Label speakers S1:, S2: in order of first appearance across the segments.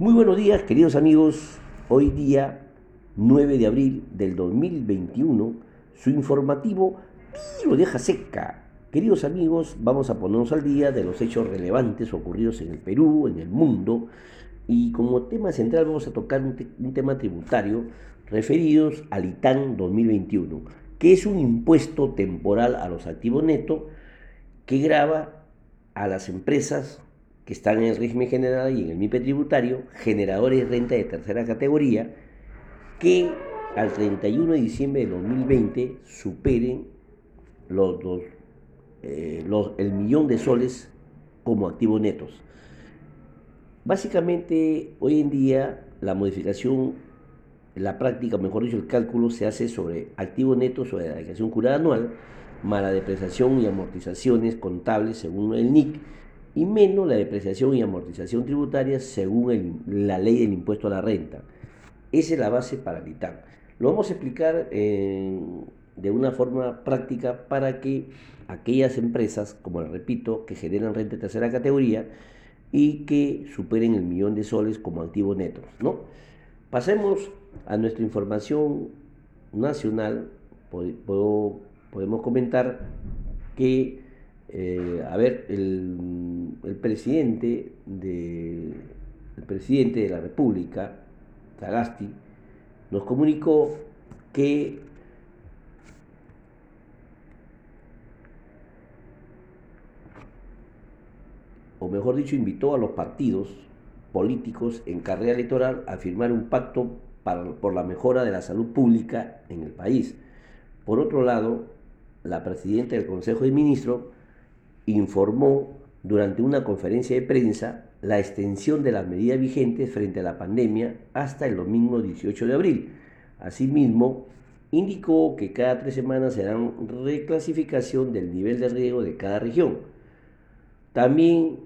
S1: Muy buenos días, queridos amigos. Hoy día 9 de abril del 2021, su informativo lo deja seca. Queridos amigos, vamos a ponernos al día de los hechos relevantes ocurridos en el Perú, en el mundo, y como tema central vamos a tocar un, tema tributario referidos al ITAN 2021, que es un impuesto temporal a los activos netos que grava a las empresas que están en el régimen general y en el MIPE tributario, generadores de renta de tercera categoría, que al 31 de diciembre de 2020 superen los, eh, los, el millón de soles como activos netos. Básicamente, hoy en día, la modificación, la práctica, o mejor dicho, el cálculo se hace sobre activos netos sobre la declaración curada anual, más la depreciación y amortizaciones contables según el NIC, y menos la depreciación y amortización tributaria según la ley del impuesto a la renta. Esa es la base para el ITAM. Lo vamos a explicar de una forma práctica para que aquellas empresas, como les repito, que generan renta de tercera categoría y que superen el millón de soles como activos netos. ¿no? Pasemos a nuestra información nacional. Podemos comentar que eh, a ver, el, presidente de, el presidente de la República, Sagasti, nos comunicó que o mejor dicho, invitó a los partidos políticos en carrera electoral a firmar un pacto por la mejora de la salud pública en el país. Por otro lado, la presidenta del Consejo de Ministros informó durante una conferencia de prensa la extensión de las medidas vigentes frente a la pandemia hasta el domingo 18 de abril. Asimismo, indicó que cada tres semanas será reclasificación del nivel de riesgo de cada región. También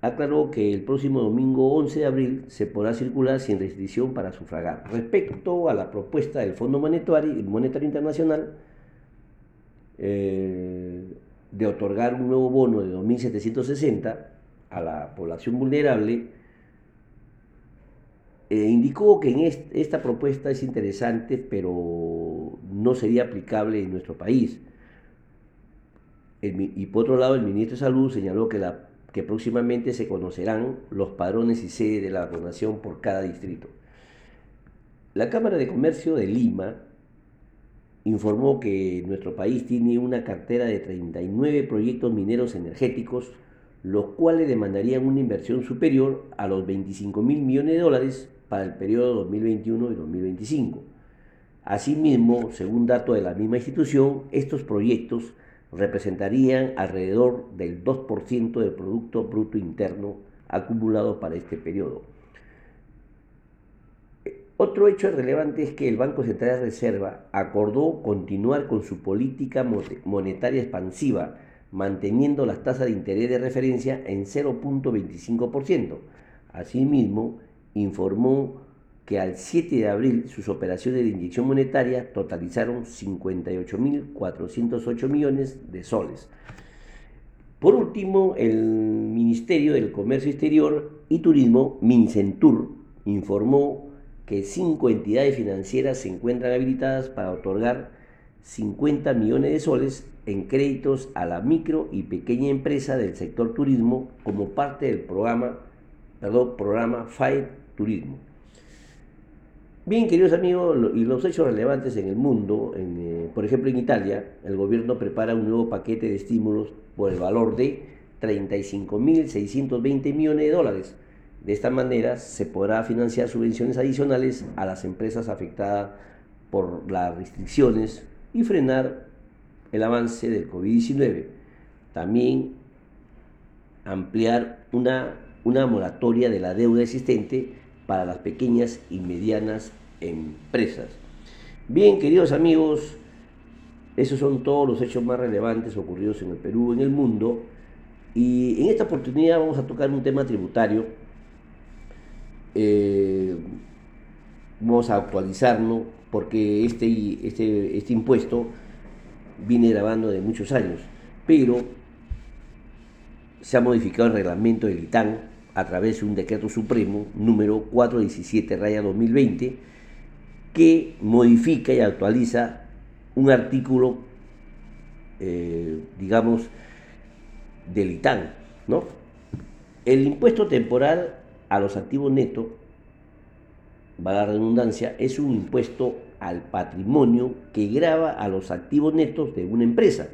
S1: aclaró que el próximo domingo 11 de abril se podrá circular sin restricción para sufragar. Respecto a la propuesta del Fondo Monetario, Monetario Internacional, eh, de otorgar un nuevo bono de 2.760 a la población vulnerable, eh, indicó que esta propuesta es interesante, pero no sería aplicable en nuestro país. y por otro lado, el ministro de Salud señaló que, que próximamente se conocerán los padrones y sede de la donación por cada distrito. La Cámara de Comercio de Lima informó que nuestro país tiene una cartera de 39 proyectos mineros energéticos, los cuales demandarían una inversión superior a los 25 mil millones de dólares para el periodo 2021 y 2025. Asimismo, según datos de la misma institución, estos proyectos representarían alrededor del 2% del Producto Bruto Interno acumulado para este periodo. Otro hecho relevante es que el Banco Central de Reserva acordó continuar con su política monetaria expansiva, manteniendo las tasas de interés de referencia en 0.25%. Asimismo, informó que al 7 de abril sus operaciones de inyección monetaria totalizaron 58.408 millones de soles. Por último, el Ministerio del Comercio Exterior y Turismo, Mincentur, informó que cinco entidades financieras se encuentran habilitadas para otorgar 50 millones de soles en créditos a la micro y pequeña empresa del sector turismo como parte del programa, perdón, programa FIRE Turismo. Bien, queridos amigos, y los hechos relevantes en el mundo, eh, por ejemplo en Italia, el gobierno prepara un nuevo paquete de estímulos por el valor de 35.620 millones de dólares de esta manera se podrá financiar subvenciones adicionales a las empresas afectadas por las restricciones y frenar el avance del COVID-19. También ampliar una, una moratoria de la deuda existente para las pequeñas y medianas empresas. Bien, queridos amigos, esos son todos los hechos más relevantes ocurridos en el Perú, en el mundo. Y en esta oportunidad vamos a tocar un tema tributario eh, vamos a actualizarlo porque este, este, este impuesto viene grabando de muchos años, pero se ha modificado el reglamento del ITAN a través de un decreto supremo número 417 raya 2020 que modifica y actualiza un artículo, eh, digamos, del ITAN, ¿no? El impuesto temporal a los activos netos, va la redundancia, es un impuesto al patrimonio que grava a los activos netos de una empresa.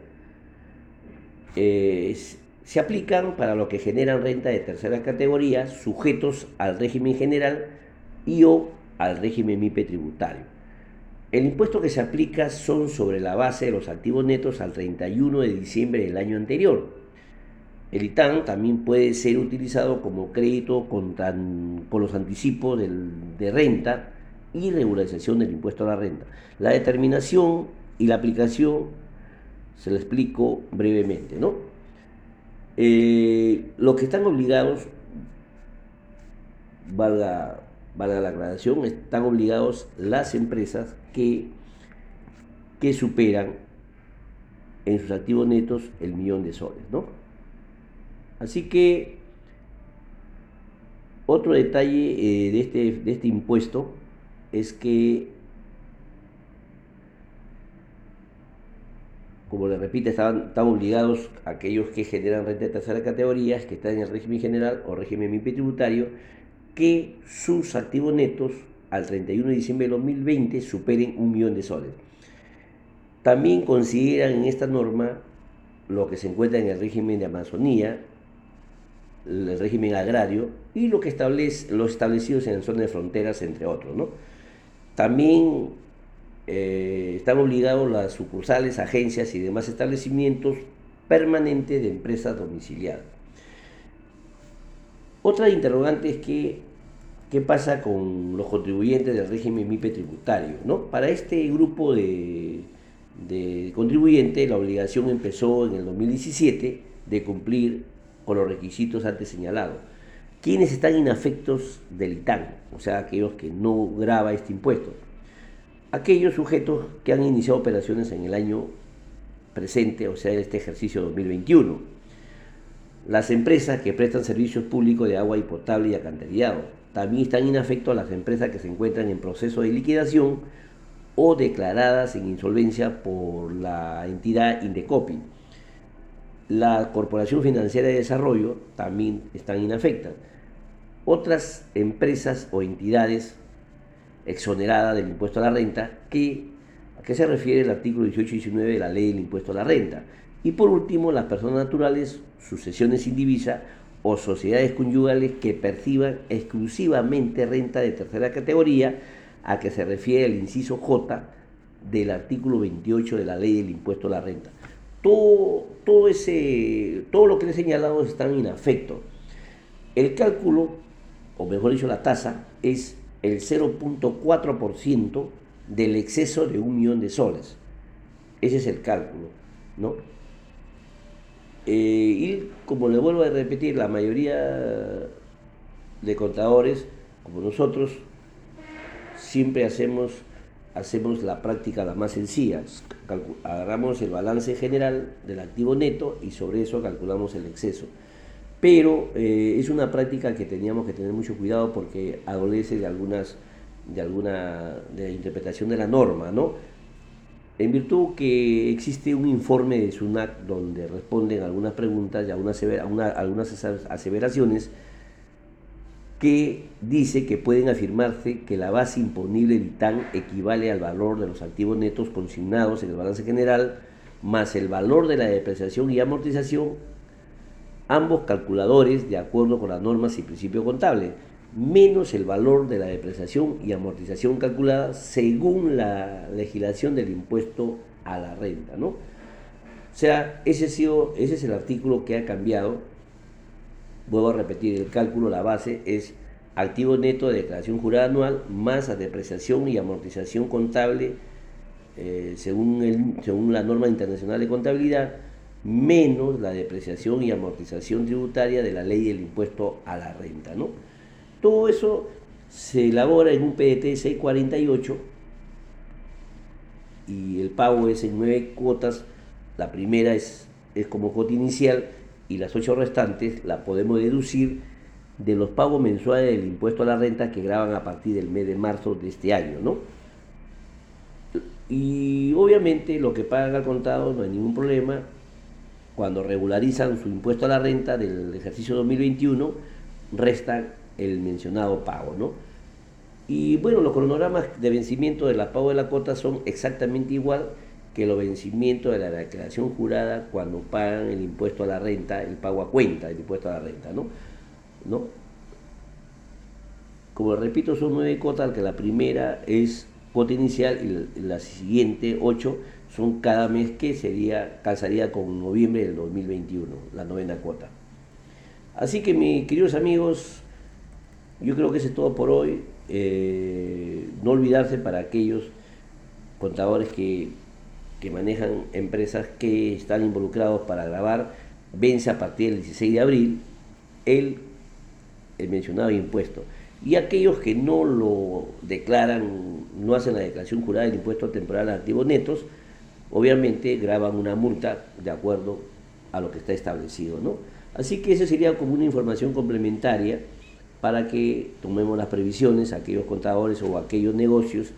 S1: Eh, se aplican para los que generan renta de tercera categoría, sujetos al régimen general y o al régimen MIPE tributario. El impuesto que se aplica son sobre la base de los activos netos al 31 de diciembre del año anterior. El ITAN también puede ser utilizado como crédito con, los anticipos de renta y regularización del impuesto a la renta. La determinación y la aplicación se lo explico brevemente, ¿no? Eh, los que están obligados, valga, valga la aclaración, están obligados las empresas que, que superan en sus activos netos el millón de soles, ¿no? Así que otro detalle eh, de, este, de este impuesto es que como le repite, estaban, obligados aquellos que generan renta de tercera categoría, que están en el régimen general o régimen tributario, que sus activos netos al 31 de diciembre de 2020 superen un millón de soles. También consideran en esta norma lo que se encuentra en el régimen de Amazonía, el régimen agrario y lo que establece los establecidos en zonas de fronteras, entre otros. ¿no? También eh, están obligados las sucursales, agencias y demás establecimientos permanentes de empresas domiciliadas. Otra interrogante es que, qué pasa con los contribuyentes del régimen MIPE tributario. ¿no? Para este grupo de, de contribuyentes la obligación empezó en el 2017 de cumplir con los requisitos antes señalados. ¿Quiénes están inafectos del ITAN? O sea, aquellos que no graba este impuesto aquellos sujetos que han iniciado operaciones en el año presente, o sea, en este ejercicio 2021. Las empresas que prestan servicios públicos de agua y potable y alcantarillado. También están inafectos las empresas que se encuentran en proceso de liquidación o declaradas en insolvencia por la entidad Indecopi. La Corporación Financiera de Desarrollo también están inafectas. Otras empresas o entidades exonerada del impuesto a la renta, que, a qué se refiere el artículo 18 y 19 de la ley del impuesto a la renta. Y por último, las personas naturales, sucesiones sin divisa o sociedades conyugales que perciban exclusivamente renta de tercera categoría, a que se refiere el inciso J del artículo 28 de la ley del impuesto a la renta. Todo, todo, ese, todo lo que le he señalado están inafectos. El cálculo, o mejor dicho, la tasa, es el 0.4% del exceso de un millón de soles. Ese es el cálculo, ¿no? Eh, y como le vuelvo a repetir, la mayoría de contadores, como nosotros, siempre hacemos, hacemos la práctica la más sencilla. Agarramos el balance general del activo neto y sobre eso calculamos el exceso pero eh, es una práctica que teníamos que tener mucho cuidado porque adolece de algunas de alguna de interpretación de la norma, ¿no? En virtud que existe un informe de SUNAC donde responden algunas preguntas y algunas, algunas aseveraciones que dice que pueden afirmarse que la base imponible del equivale al valor de los activos netos consignados en el balance general más el valor de la depreciación y amortización ambos calculadores de acuerdo con las normas y principio contable, menos el valor de la depreciación y amortización calculada según la legislación del impuesto a la renta, ¿no? O sea, ese, ese es el artículo que ha cambiado. Vuelvo a repetir, el cálculo, la base es activo neto de declaración jurada anual más la depreciación y amortización contable eh, según, según la norma internacional de contabilidad menos la depreciación y amortización tributaria de la ley del impuesto a la renta. ¿no? Todo eso se elabora en un PDT 648 y el pago es en nueve cuotas. La primera es, es como cuota inicial y las ocho restantes la podemos deducir de los pagos mensuales del impuesto a la renta que graban a partir del mes de marzo de este año, ¿no? Y obviamente lo que pagan al contado no hay ningún problema. Cuando regularizan su impuesto a la renta del ejercicio 2021, restan el mencionado pago, ¿no? Y bueno, los cronogramas de vencimiento de la pago de la cuota son exactamente igual que los vencimientos de la declaración jurada cuando pagan el impuesto a la renta, el pago a cuenta del impuesto a la renta, ¿no? ¿No? Como repito, son nueve cuotas, que la primera es cuota inicial y la siguiente, ocho, son cada mes que sería, calzaría con noviembre del 2021, la novena cuota. Así que mis queridos amigos, yo creo que eso es todo por hoy. Eh, no olvidarse para aquellos contadores que, que, manejan empresas que están involucrados para grabar, vence a partir del 16 de abril el, el mencionado impuesto. Y aquellos que no lo declaran, no hacen la declaración jurada del impuesto temporal a activos netos, obviamente graban una multa de acuerdo a lo que está establecido. ¿no? Así que esa sería como una información complementaria para que tomemos las previsiones, aquellos contadores o aquellos negocios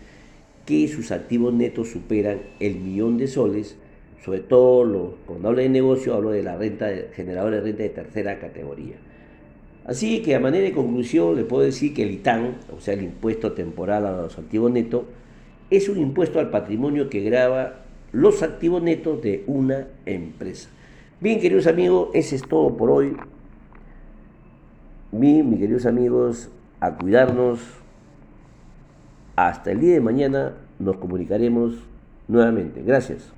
S1: que sus activos netos superan el millón de soles, sobre todo los, cuando hablo de negocio hablo de la renta generadora de renta de tercera categoría. Así que a manera de conclusión le puedo decir que el ITAN, o sea el impuesto temporal a los activos netos, es un impuesto al patrimonio que grava los activos netos de una empresa. Bien, queridos amigos, ese es todo por hoy. Mi, mis queridos amigos, a cuidarnos. Hasta el día de mañana nos comunicaremos nuevamente. Gracias.